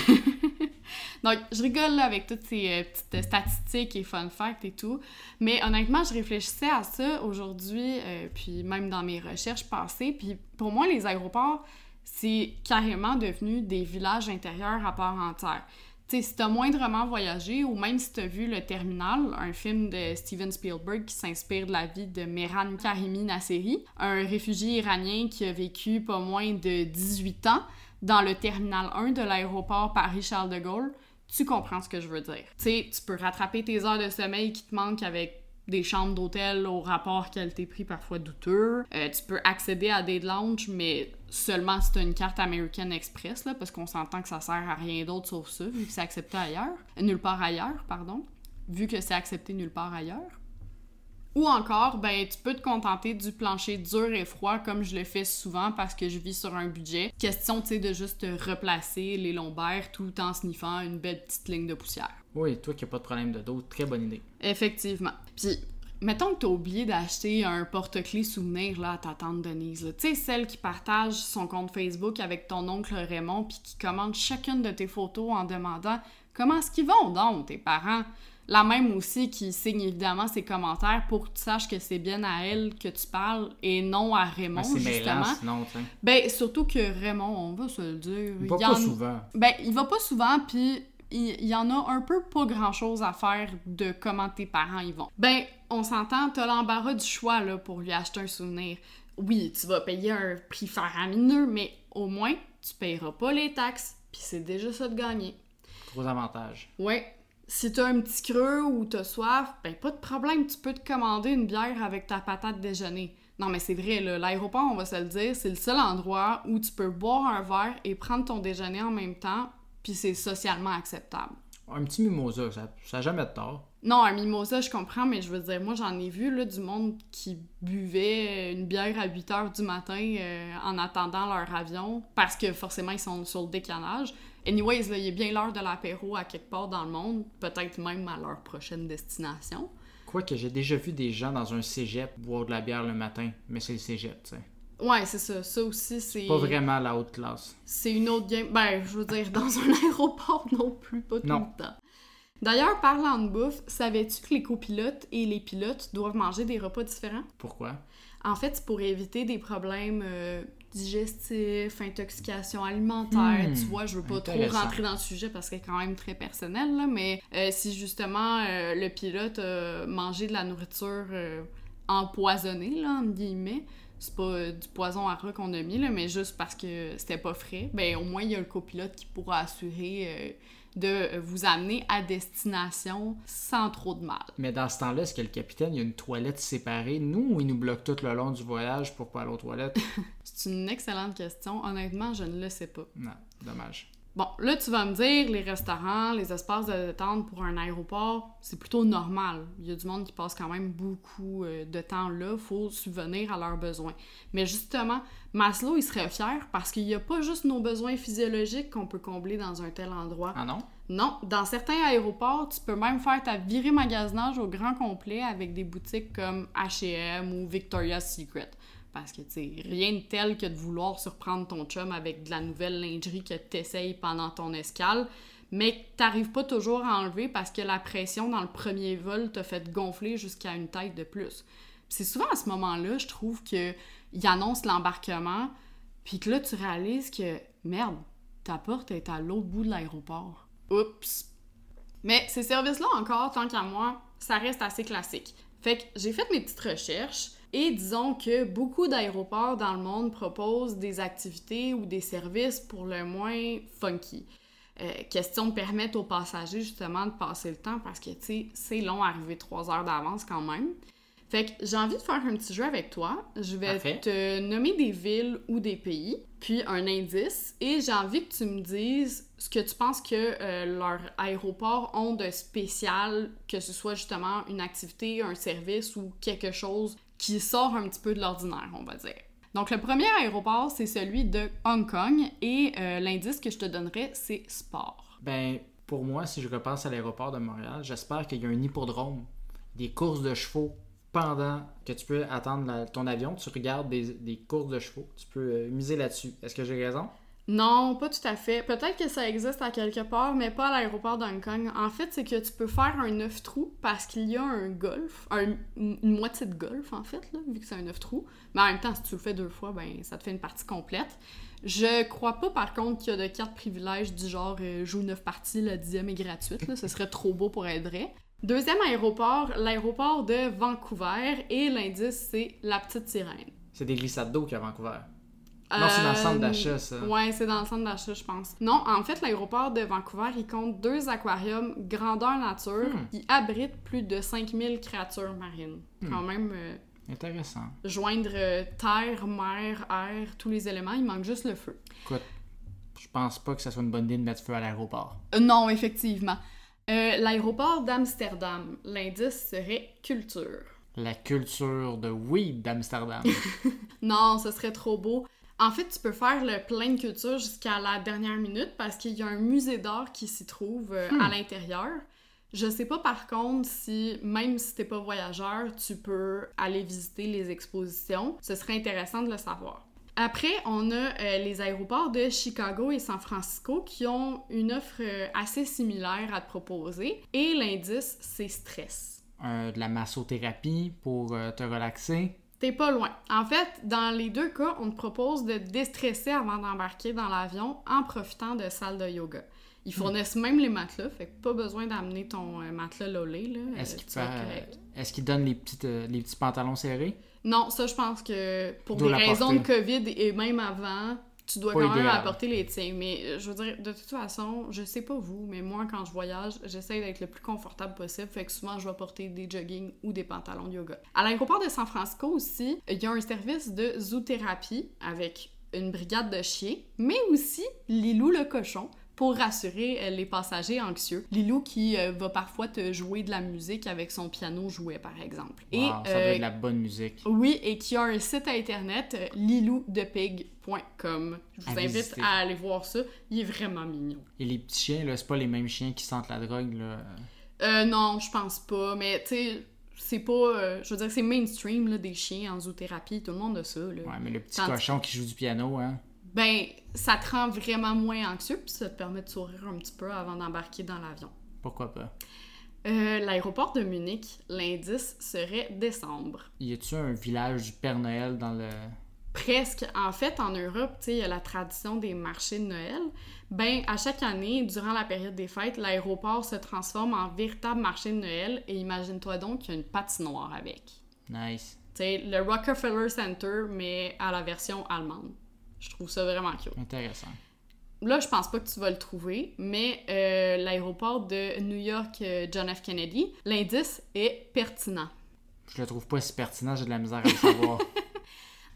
B: Donc, je rigole avec toutes ces euh, petites statistiques et fun facts et tout. Mais honnêtement, je réfléchissais à ça aujourd'hui, euh, puis même dans mes recherches passées. Puis pour moi, les aéroports, c'est carrément devenu des villages intérieurs à part entière. sais, si t'as moindrement voyagé, ou même si t'as vu Le Terminal, un film de Steven Spielberg qui s'inspire de la vie de Mehran Karimi Nasseri, un réfugié iranien qui a vécu pas moins de 18 ans dans le Terminal 1 de l'aéroport Paris-Charles de Gaulle, tu comprends ce que je veux dire. Tu sais, tu peux rattraper tes heures de sommeil qui te manquent avec des chambres d'hôtel au rapport qualité-prix parfois douteux. Euh, tu peux accéder à des lounges, mais seulement si tu as une carte American Express, là, parce qu'on s'entend que ça sert à rien d'autre sauf ça, vu que c'est accepté ailleurs. Nulle part ailleurs, pardon. Vu que c'est accepté nulle part ailleurs. Ou encore, ben, tu peux te contenter du plancher dur et froid comme je le fais souvent parce que je vis sur un budget. Question, tu sais, de juste replacer les lombaires tout en sniffant une belle petite ligne de poussière.
A: Oui, toi qui n'as pas de problème de dos, très bonne idée.
B: Effectivement. Puis, mettons que tu as oublié d'acheter un porte-clés souvenir là, à ta tante Denise. Tu sais, celle qui partage son compte Facebook avec ton oncle Raymond puis qui commente chacune de tes photos en demandant comment est-ce qu'ils vont donc, tes parents? La même aussi qui signe évidemment ses commentaires pour que tu saches que c'est bien à elle que tu parles et non à Raymond, ben, justement.
A: sinon,
B: ben, surtout que Raymond, on va se le dire.
A: Il va pas souvent.
B: Ben, il va pas souvent, puis il y, en a un peu pas grand chose à faire de comment tes parents y vont. Ben, on s'entend, t'as l'embarras du choix là, pour lui acheter un souvenir. Oui, tu vas payer un prix faramineux, mais au moins, tu payeras pas les taxes, puis c'est déjà ça de gagner.
A: Gros avantage.
B: Ouais. Si t'as un petit creux ou t'as soif, ben pas de problème, tu peux te commander une bière avec ta patate déjeuner. Non, mais c'est vrai, l'aéroport, on va se le dire, c'est le seul endroit où tu peux boire un verre et prendre ton déjeuner en même temps puis c'est socialement acceptable.
A: Un petit mimosa, ça n'a jamais de tort.
B: Non, un mimosa, je comprends, mais je veux dire, moi, j'en ai vu là, du monde qui buvait une bière à 8 heures du matin euh, en attendant leur avion parce que forcément, ils sont sur le décalage. Anyways, là, il est bien l'heure de l'apéro à quelque part dans le monde, peut-être même à leur prochaine destination.
A: Quoique j'ai déjà vu des gens dans un cégep boire de la bière le matin, mais c'est le cégep, tu sais.
B: Ouais, c'est ça. Ça aussi, c'est.
A: Pas vraiment la haute classe.
B: C'est une autre game. Ben, je veux dire, dans un aéroport non plus, pas tout le temps. D'ailleurs, parlant de bouffe, savais-tu que les copilotes et les pilotes doivent manger des repas différents?
A: Pourquoi?
B: En fait, c'est pour éviter des problèmes euh, digestifs, intoxication alimentaire. Hmm, tu vois, je veux pas trop rentrer dans le sujet parce que c'est quand même très personnel, là, mais euh, si justement euh, le pilote a mangé de la nourriture empoisonnée, là, entre guillemets, c'est pas euh, du poison à rat qu'on a mis, là, mais juste parce que c'était pas frais, ben au moins il y a le copilote qui pourra assurer euh, de vous amener à destination sans trop de mal.
A: Mais dans ce temps-là, est-ce que le capitaine, il y a une toilette séparée, nous, ou il nous bloque tout le long du voyage pour pas aller aux toilettes?
B: C'est une excellente question. Honnêtement, je ne le sais pas.
A: Non, dommage.
B: Bon, là, tu vas me dire, les restaurants, les espaces de détente pour un aéroport, c'est plutôt normal. Il y a du monde qui passe quand même beaucoup euh, de temps là. faut subvenir à leurs besoins. Mais justement, Maslow, il serait fier parce qu'il n'y a pas juste nos besoins physiologiques qu'on peut combler dans un tel endroit.
A: Ah non?
B: Non, dans certains aéroports, tu peux même faire ta virée magasinage au grand complet avec des boutiques comme H&M ou Victoria's Secret. Parce que, tu sais, rien de tel que de vouloir surprendre ton chum avec de la nouvelle lingerie que t'essayes pendant ton escale, mais que t'arrives pas toujours à enlever parce que la pression dans le premier vol t'a fait gonfler jusqu'à une tête de plus. C'est souvent à ce moment-là, je trouve, qu'il annonce l'embarquement, puis que là, tu réalises que, merde, ta porte est à l'autre bout de l'aéroport. Oups! Mais ces services-là, encore, tant qu'à moi, ça reste assez classique. Fait que j'ai fait mes petites recherches, et disons que beaucoup d'aéroports dans le monde proposent des activités ou des services pour le moins funky. Euh, question de permettre aux passagers justement de passer le temps parce que tu sais, c'est long arriver trois heures d'avance quand même. Fait que j'ai envie de faire un petit jeu avec toi. Je vais te nommer des villes ou des pays, puis un indice, et j'ai envie que tu me dises ce que tu penses que euh, leurs aéroports ont de spécial, que ce soit justement une activité, un service ou quelque chose qui sort un petit peu de l'ordinaire, on va dire. Donc, le premier aéroport, c'est celui de Hong Kong et euh, l'indice que je te donnerais, c'est sport.
A: Ben, pour moi, si je repasse à l'aéroport de Montréal, j'espère qu'il y a un hippodrome, des courses de chevaux pendant que tu peux attendre ton avion, tu regardes des, courses de chevaux. Tu peux euh, miser là-dessus. Est-ce que j'ai raison?
B: Non, pas tout à fait. Peut-être que ça existe à quelque part, mais pas à l'aéroport d'Hong Kong. En fait, c'est que tu peux faire un neuf trous parce qu'il y a un golf, une moitié de golf en fait, là, vu que c'est un neuf trous. Mais en même temps, si tu le fais deux fois, ben ça te fait une partie complète. Je crois pas par contre qu'il y a de cartes privilèges du genre euh, joue neuf parties, la dixième est gratuite. Là. Ce serait trop beau pour être vrai. Deuxième aéroport, l'aéroport de Vancouver et l'indice c'est la petite sirène.
A: C'est des glissades d'eau qu'il y a à Vancouver. Non, c'est dans le centre d'achat, euh, ça.
B: Ouais, c'est dans le centre d'achat, je pense. Non, en fait, l'aéroport de Vancouver, il compte deux aquariums grandeur nature hmm. qui abritent plus de 5000 créatures marines. Hmm. Quand même. Euh,
A: Intéressant.
B: Joindre euh, terre, mer, air, tous les éléments, il manque juste le feu.
A: Écoute, je pense pas que ça soit une bonne idée de mettre feu à l'aéroport.
B: non, effectivement. l'aéroport d'Amsterdam, l'indice serait culture.
A: La culture de weed d'Amsterdam.
B: non, ce serait trop beau. En fait, tu peux faire le plein de culture jusqu'à la dernière minute parce qu'il y a un musée d'art qui s'y trouve euh, à hmm. l'intérieur. Je sais pas par contre si, même si t'es pas voyageur, tu peux aller visiter les expositions. Ce serait intéressant de le savoir. Après, on a euh, les aéroports de Chicago et San Francisco qui ont une offre euh, assez similaire à te proposer. Et l'indice, c'est stress.
A: de la massothérapie pour te relaxer.
B: T'es pas loin. En fait, dans les deux cas, on te propose de déstresser avant d'embarquer dans l'avion en profitant de salles de yoga. Ils hmm. fournissent même les matelas, fait que pas besoin d'amener ton euh, matelas lolé.
A: Euh, Est-ce qu'ils donnent les, petites, euh, les petits pantalons serrés?
B: Non, ça, je pense que pour des raisons de COVID et même avant, tu dois quand même apporter les tiens. Mais euh, je veux dire, de toute façon, je sais pas vous, mais moi, quand je voyage, j'essaie d'être le plus confortable possible. Fait que souvent, je vais porter des jogging ou des pantalons de yoga. À l'aéroport de San Francisco aussi, il y a un service de zoothérapie avec une brigade de chiens, mais aussi Lilou le cochon pour rassurer euh, les passagers anxieux. Lilou qui euh, va parfois te jouer de la musique avec son piano jouet, par exemple.
A: et, ça doit être de la bonne musique.
B: Oui, et qui a un site internet, liloudepig.com. Je vous invite à aller voir ça. Il est vraiment mignon.
A: Et les petits chiens, là, c'est pas les mêmes chiens qui sentent la drogue, là?
B: Euh, non, je pense pas. Mais, tu sais, c'est pas. je veux dire, c'est mainstream, là, des chiens en zoothérapie. Tout le monde a ça, là.
A: Ouais, mais le petit cochon qui joue du piano, hein?
B: Ben ça te rend vraiment moins anxieux, puis ça te permet de sourire un petit peu avant d'embarquer dans l'avion.
A: Pourquoi pas?
B: Euh, l'aéroport de Munich, l'indice serait décembre.
A: Y a-tu un village du Père Noël dans le...
B: Presque. En fait, en Europe, tu sais, il y a la tradition des marchés de Noël. Ben, à chaque année, durant la période des fêtes, l'aéroport se transforme en véritable marché de Noël et imagine-toi donc qu'il y a une patinoire avec.
A: Nice.
B: Tu sais, le Rockefeller Center, mais à la version allemande. Je trouve ça vraiment cute.
A: Intéressant.
B: là, je pense pas que tu vas le trouver, mais euh, l'aéroport de New York euh, John F. Kennedy, l'indice est pertinent.
A: Je le trouve pas si pertinent, j'ai de la misère à le savoir.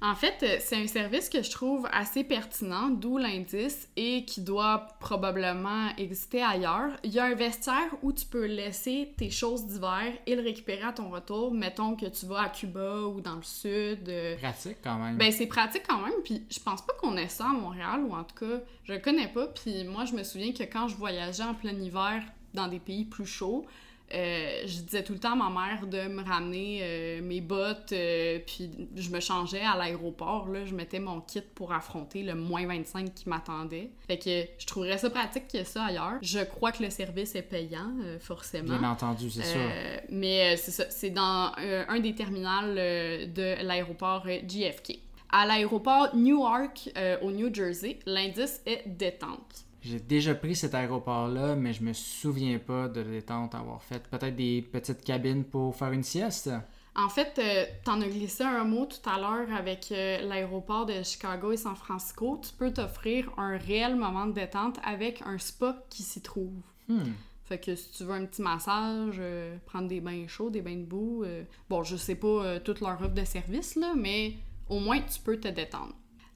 B: En fait, euh, c'est un service que je trouve assez pertinent, d'où l'indice, et qui doit probablement exister ailleurs. Il y a un vestiaire où tu peux laisser tes choses d'hiver et le récupérer à ton retour. Mettons que tu vas à Cuba ou dans le sud. euh,
A: Pratique quand même.
B: Ben, c'est pratique quand même, puis je pense pas qu'on ait ça à Montréal, ou en tout cas, je le connais pas, puis moi, je me souviens que quand je voyageais en plein hiver dans des pays plus chauds, euh, je disais tout le temps à ma mère de me ramener euh, mes bottes, euh, puis je me changeais à l'aéroport, là, je mettais mon kit pour affronter le moins 25 qui m'attendait. Fait que je trouverais ça pratique qu'il y ait ça ailleurs. Je crois que le service est payant, forcément.
A: Bien entendu, c'est sûr.
B: Mais c'est ça, c'est dans un des terminals de l'aéroport JFK. À l'aéroport Newark, au New Jersey, l'indice est détente.
A: J'ai déjà pris cet aéroport-là, mais je me souviens pas de détente avoir fait. Peut-être des petites cabines pour faire une sieste?
B: En fait, euh, t'en as glissé un mot tout à l'heure avec euh, l'aéroport de Chicago et San Francisco. Tu peux t'offrir un réel moment de détente avec un spa qui s'y trouve.
A: Hmm.
B: Fait que si tu veux un petit massage, euh, prendre des bains chauds, des bains de boue, euh, bon, je sais pas toute leur offre de service, là, mais au moins tu peux te détendre.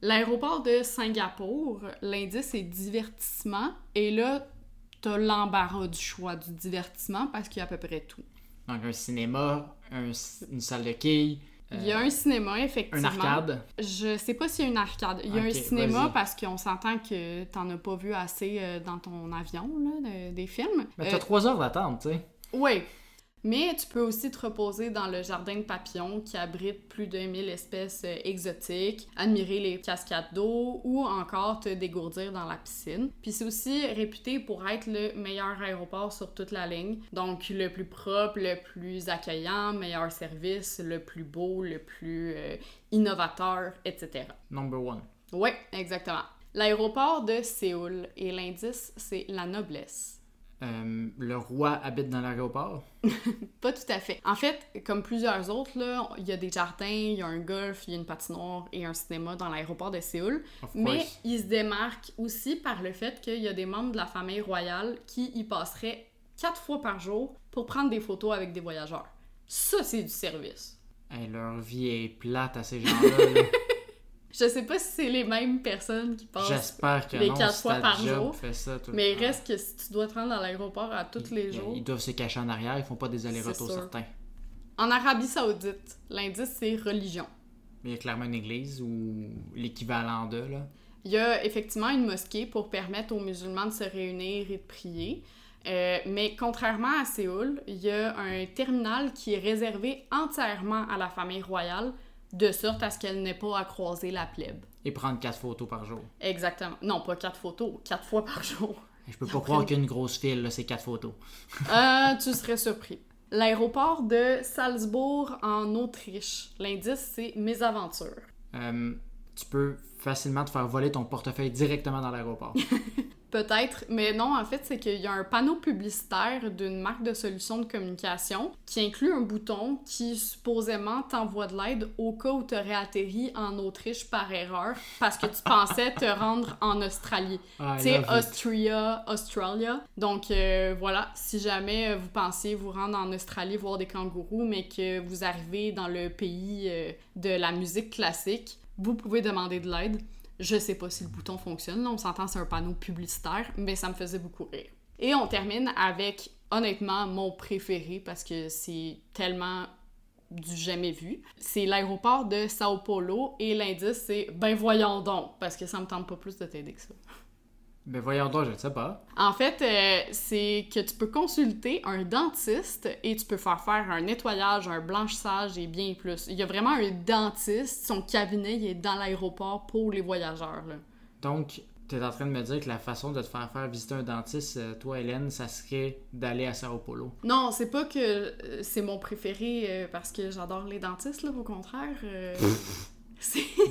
B: L'aéroport de Singapour, l'indice est divertissement, et là, t'as l'embarras du choix du divertissement parce qu'il y a à peu près tout.
A: Donc un cinéma, un- une salle de quilles, euh,
B: Il y a un cinéma, effectivement.
A: arcade.
B: Je sais pas s'il y a une arcade. Il y a un cinéma parce qu'on s'entend que t'en as pas vu assez euh, dans ton avion, là, de- des films.
A: Mais
B: Euh,
A: t'as trois heures d'attente, tu sais.
B: Oui. Mais tu peux aussi te reposer dans le jardin de papillons qui abrite plus de 1000 espèces euh, exotiques, admirer les cascades d'eau ou encore te dégourdir dans la piscine. Puis c'est aussi réputé pour être le meilleur aéroport sur toute la ligne. Donc le plus propre, le plus accueillant, meilleur service, le plus beau, le plus euh, innovateur, etc.
A: Number one.
B: Oui, exactement. L'aéroport de Séoul et l'indice, c'est la noblesse.
A: Euh, le roi habite dans l'aéroport?
B: Pas tout à fait. En fait, comme plusieurs autres, là, il y a des jardins, il y a un golf, il y a une patinoire et un cinéma dans l'aéroport de Séoul. Mais il se démarque aussi par le fait qu'il y a des membres de la famille royale qui y passeraient quatre fois par jour pour prendre des photos avec des voyageurs. Ça, c'est du service.
A: Hey, leur vie est plate à ces gens-là.
B: Je sais pas si c'est les mêmes personnes qui passent,
A: que
B: les
A: non.
B: quatre
A: si
B: fois par
A: job
B: jour.
A: fait ça tout
B: mais il reste que si tu dois te rendre à l'aéroport à tous les jours.
A: Ils doivent se cacher en arrière, ils font pas des allers-retours certains.
B: En Arabie Saoudite, l'indice c'est religion.
A: Mais il y a clairement une église ou l'équivalent de, là.
B: Il y a effectivement une mosquée pour permettre aux musulmans de se réunir et de prier. Euh, mais contrairement à Séoul, il y a un terminal qui est réservé entièrement à la famille royale, de sorte à ce qu'elle n'ait pas à croiser la plèbe.
A: Et prendre quatre photos par jour.
B: Exactement. Non, pas quatre photos, quatre fois par jour.
A: Je peux
B: Ils
A: pas croire
B: prennent-
A: qu'il y a une grosse file, c'est quatre photos.
B: Euh, tu serais surpris. L'aéroport de Salzbourg en Autriche. L'indice, c'est Mésaventures.
A: Euh, tu peux facilement te faire voler ton portefeuille directement dans l'aéroport.
B: Peut-être, mais non, en fait, c'est qu'il y a un panneau publicitaire d'une marque de solutions de communication qui inclut un bouton qui supposément t'envoie de l'aide au cas où tu aurais atterri en Autriche par erreur parce que tu pensais te rendre en Australie.
A: Ah,
B: Tu sais. Austria, Australia. Donc euh, voilà, si jamais euh, vous pensiez vous rendre en Australie voir des kangourous, mais que vous arrivez dans le pays euh, de la musique classique, vous pouvez demander de l'aide. Je sais pas si le bouton fonctionne, on s'entend c'est un panneau publicitaire, mais ça me faisait beaucoup rire. Et on termine avec, honnêtement, mon préféré parce que c'est tellement du jamais vu. C'est l'aéroport de Sao Paulo et l'indice c'est ben voyons donc parce que ça me tente pas plus de t'aider que ça.
A: Ben voyons donc, je ne sais pas.
B: En fait, euh, c'est que tu peux consulter un dentiste et tu peux faire faire un nettoyage, un blanchissage et bien plus. Il y a vraiment un dentiste, son cabinet il est dans l'aéroport pour les voyageurs. Là.
A: Donc, tu es en train de me dire que la façon de te faire faire visiter un dentiste, euh, toi, Hélène, ça serait d'aller à Sao Paulo.
B: Non, c'est pas que euh, c'est mon préféré parce que j'adore les dentistes, là, au contraire. euh.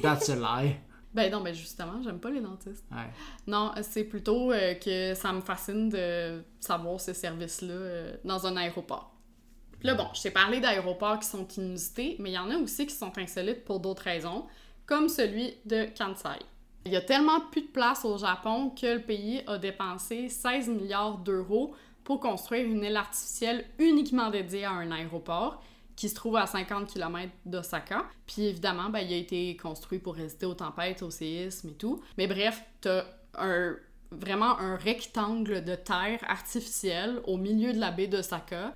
A: That's a lie.
B: Ben non, mais justement, j'aime pas les dentistes.
A: Ouais.
B: Non, c'est plutôt euh, que ça me fascine de savoir ce service-là euh, dans un aéroport. Puis là, bon, je t'ai parlé d'aéroports qui sont inusités, mais il y en a aussi qui sont insolites pour d'autres raisons, comme celui de Kansai. Il y a tellement plus de place au Japon que le pays a dépensé 16 milliards d'euros pour construire une île artificielle uniquement dédiée à un aéroport qui se trouve à 50 km d'Osaka. Puis évidemment, ben, il a été construit pour résister aux tempêtes, aux séismes et tout. Mais bref, t'as un, vraiment un rectangle de terre artificielle au milieu de la baie d'Osaka,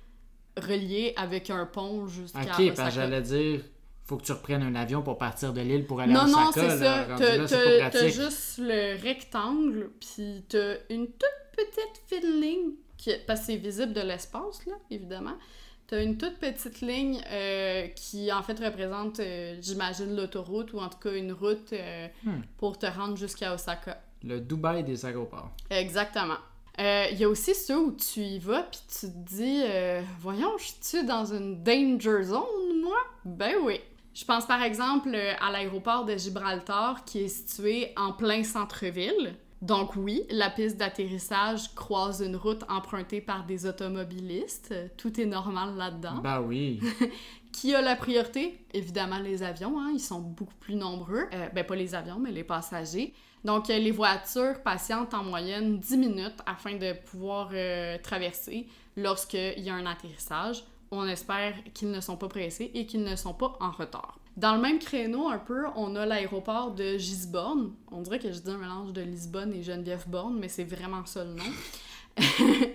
B: relié avec un pont jusqu'à
A: Ok,
B: Osaka.
A: j'allais dire, faut que tu reprennes un avion pour partir de l'île pour aller
B: Non,
A: à
B: non,
A: Osaka.
B: c'est ça. T'as juste le rectangle, puis t'as une toute petite fine ligne, qui, parce que c'est visible de l'espace, là, évidemment. T'as une toute petite ligne euh, qui, en fait, représente, euh, j'imagine, l'autoroute, ou en tout cas une route euh,
A: Hmm.
B: pour te rendre jusqu'à Osaka.
A: Le Dubaï des aéroports.
B: Exactement. Il y a aussi ceux où tu y vas, puis tu te dis, voyons, je suis dans une danger zone, moi? Ben oui. Je pense par exemple à l'aéroport de Gibraltar qui est situé en plein centre-ville. Donc oui, la piste d'atterrissage croise une route empruntée par des automobilistes. Tout est normal là-dedans.
A: Bah oui.
B: Qui a la priorité? Évidemment, les avions, hein, ils sont beaucoup plus nombreux. Euh, ben, pas les avions, mais les passagers. Donc, euh, les voitures patientent en moyenne 10 minutes afin de pouvoir euh, traverser lorsqu'il y a un atterrissage. On espère qu'ils ne sont pas pressés et qu'ils ne sont pas en retard. Dans le même créneau, un peu, on a l'aéroport de Gisborne. On dirait que je dis un mélange de Lisbonne et Geneviève Borne, mais c'est vraiment ça le nom.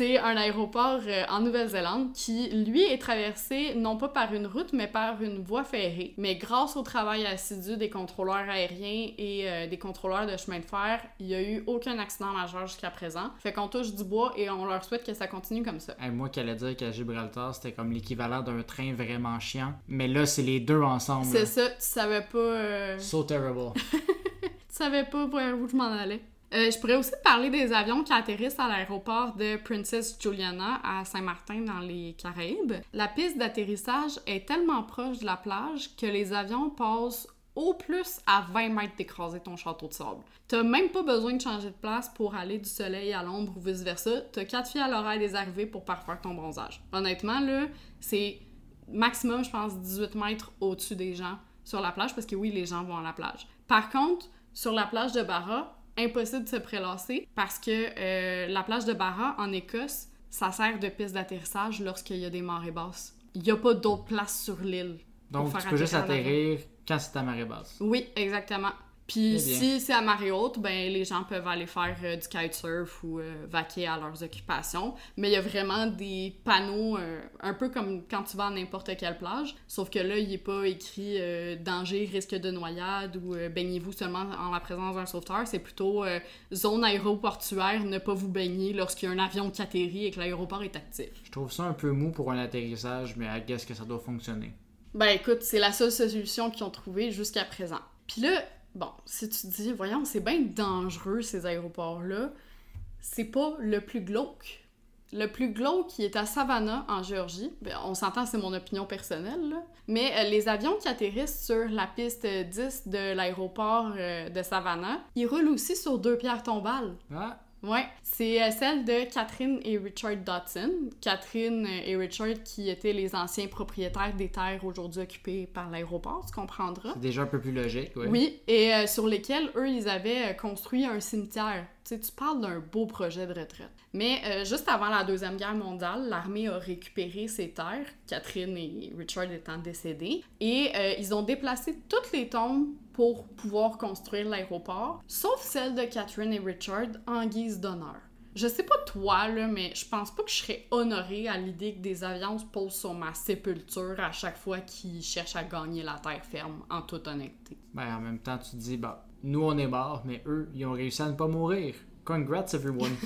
B: C'est un aéroport euh, en Nouvelle-Zélande qui, lui, est traversé non pas par une route, mais par une voie ferrée. Mais grâce au travail assidu des contrôleurs aériens et euh, des contrôleurs de chemin de fer, il n'y a eu aucun accident majeur jusqu'à présent. Fait qu'on touche du bois et on leur souhaite que ça continue comme ça.
A: Hey, moi qui allais dire qu'à Gibraltar, c'était comme l'équivalent d'un train vraiment chiant. Mais là, c'est les deux ensemble.
B: C'est ça, tu savais pas... euh,
A: So terrible.
B: Tu savais pas vers où je m'en allais. Euh, je pourrais aussi te parler des avions qui atterrissent à l'aéroport de Princess Juliana à Saint-Martin dans les Caraïbes. La piste d'atterrissage est tellement proche de la plage que les avions passent au plus à 20 mètres d'écraser ton château de sable. T'as même pas besoin de changer de place pour aller du soleil à l'ombre ou vice-versa. T'as quatre filles à l'oreille des arrivées pour parfaire ton bronzage. Honnêtement, là, c'est maximum, je pense, 18 mètres au-dessus des gens sur la plage, parce que oui, les gens vont à la plage. Par contre, sur la plage de Barra, impossible de se prélasser parce que euh, la plage de Barra, en Écosse, ça sert de piste d'atterrissage lorsqu'il y a des marées basses. Il n'y a pas d'autre place sur l'île.
A: Donc, tu peux juste
B: atterrir
A: quand c'est à marée basse.
B: Oui, exactement. Puis si c'est à marée haute, ben les gens peuvent aller faire euh, du kitesurf ou euh, vaquer à leurs occupations. Mais il y a vraiment des panneaux, euh, un peu comme quand tu vas à n'importe quelle plage, sauf que là, il n'est pas écrit euh, danger, risque de noyade ou baignez-vous seulement en la présence d'un sauveteur. C'est plutôt zone aéroportuaire, ne pas vous baigner lorsqu'il y a un avion qui atterrit et que l'aéroport est actif.
A: Je trouve ça un peu mou pour un atterrissage, mais I guess que ça doit fonctionner?
B: Ben écoute, c'est la seule solution qu'ils ont trouvée jusqu'à présent. Puis là, bon, si tu dis, voyons, c'est bien dangereux ces aéroports-là, c'est pas le plus glauque. Le plus glauque qui est à Savannah, en Géorgie, ben, on s'entend, c'est mon opinion personnelle, mais euh, les avions qui atterrissent sur la piste 10 de l'aéroport euh, de Savannah, ils roulent aussi sur deux pierres tombales.
A: Ah,
B: Ouais, c'est euh, celle de Catherine et Richard Dodson. Catherine euh, et Richard qui étaient les anciens propriétaires des terres aujourd'hui occupées par l'aéroport, tu comprendras.
A: c'est déjà un peu plus logique, ouais.
B: Oui, et euh, sur lesquels eux, ils avaient construit un cimetière. Tu sais, tu parles d'un beau projet de retraite. Mais euh, juste avant la Deuxième Guerre mondiale, l'armée a récupéré ces terres, Catherine et Richard étant décédés, et euh, ils ont déplacé toutes les tombes pour pouvoir construire l'aéroport, sauf celle de Catherine et Richard en guise d'honneur. Je sais pas toi, là, mais je pense pas que je serais honorée à l'idée que des avions se posent sur ma sépulture à chaque fois qu'ils cherchent à gagner la terre ferme, en toute honnêteté.
A: Ben, en même temps, tu te dis, bah, nous on est morts, mais eux, ils ont réussi à ne pas mourir. Congrats everyone.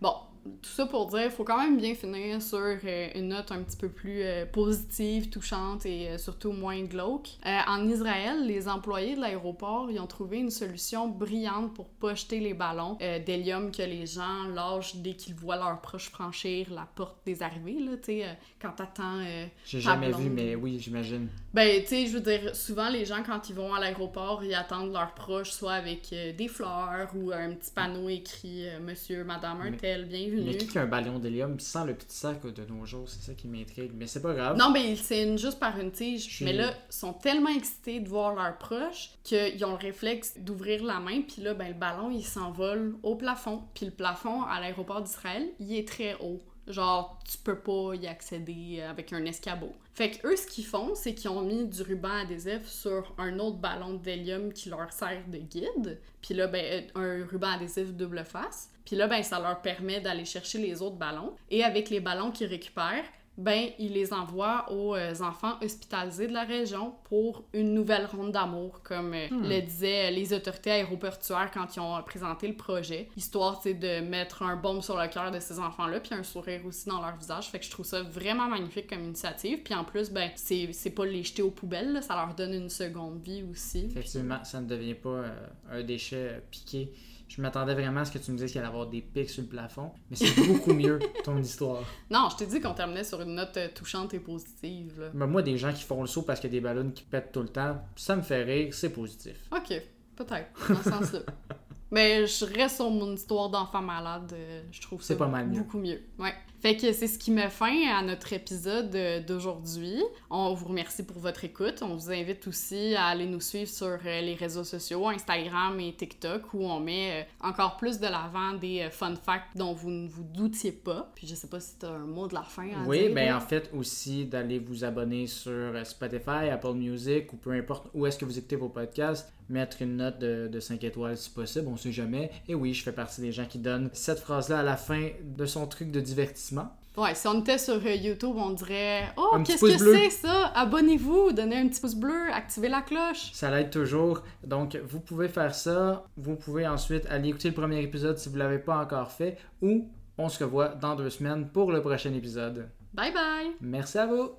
B: Bon, tout ça pour dire, faut quand même bien finir sur euh, une note un petit peu plus euh, positive, touchante et euh, surtout moins glauque. En Israël, les employés de l'aéroport, ils ont trouvé une solution brillante pour pas jeter les ballons d'hélium que les gens lâchent dès qu'ils voient leurs proches franchir la porte des arrivées, là, tu sais, quand t'attends...
A: J'ai jamais
B: blonde.
A: vu, mais oui, j'imagine.
B: ben, tu sais, je veux dire, souvent, les gens, quand ils vont à l'aéroport, ils attendent leurs proches, soit avec des fleurs ou un petit panneau écrit Monsieur, Madame un
A: Mais-
B: tel, bienvenue.
A: Mais qui a un ballon d'hélium sans le petit sac de nos jours, c'est ça qui m'intrigue. Mais c'est pas grave.
B: Non, mais c'est une- juste par une tige. Mais là, ils sont tellement excités de voir leurs proches qu'ils ont le réflexe d'ouvrir la main, puis là, ben, le ballon, il s'envole au plafond. Puis le plafond, à l'aéroport d'Israël, il est très haut. Genre, tu peux pas y accéder avec un escabeau. Fait que eux, ce qu'ils font, c'est qu'ils ont mis du ruban adhésif sur un autre ballon d'hélium qui leur sert de guide. Puis là, ben, un ruban adhésif double face. Puis là, ben, ça leur permet d'aller chercher les autres ballons. Et avec les ballons qu'ils récupèrent, ben, ils les envoient aux euh, enfants hospitalisés de la région pour une nouvelle ronde d'amour, comme euh,
A: Hmm.
B: le disaient les autorités aéroportuaires quand ils ont présenté le projet, histoire de mettre un baume sur le cœur de ces enfants-là, puis un sourire aussi dans leur visage. Fait que je trouve ça vraiment magnifique comme initiative. Puis en plus, ben, c'est pas les jeter aux poubelles, là, ça leur donne une seconde vie aussi.
A: Effectivement, ça ne devient pas euh, un déchet euh, piqué. Je m'attendais vraiment à ce que tu me dises qu'il allait avoir des pics sur le plafond, mais c'est beaucoup mieux ton histoire.
B: Non, je t'ai dit qu'on terminait sur une note euh, touchante et positive. Là.
A: Mais moi, des gens qui font le saut parce qu'il y a des ballons qui pètent tout le temps, ça me fait rire, c'est positif.
B: Ok, peut-être, dans ce sens-là. Mais je reste sur mon histoire d'enfant malade. euh, Je trouve ça
A: pas mal
B: beaucoup mieux. Ouais. Fait que c'est ce qui met fin à notre épisode euh, d'aujourd'hui. On vous remercie pour votre écoute. On vous invite aussi à aller nous suivre sur euh, les réseaux sociaux, Instagram et TikTok, où on met encore plus de l'avant des fun facts dont vous ne vous doutiez pas. Puis je sais pas si t'as un mot de la fin à
A: Oui,
B: dire.
A: ben en fait aussi d'aller vous abonner sur Spotify, Apple Music ou peu importe où est-ce que vous écoutez vos podcasts, mettre une note de, de 5 étoiles si possible, on sait jamais. Et oui, je fais partie des gens qui donnent cette phrase-là à la fin de son truc de divertissement.
B: Ouais, si on était sur euh, YouTube, on dirait Oh, qu'est-ce que c'est ça? Abonnez-vous, donnez un petit pouce bleu, activez la cloche.
A: Ça l'aide toujours. Donc, vous pouvez faire ça. Vous pouvez ensuite aller écouter le premier épisode si vous ne l'avez pas encore fait. Ou on se revoit dans deux semaines pour le prochain épisode.
B: Bye bye
A: Merci à vous!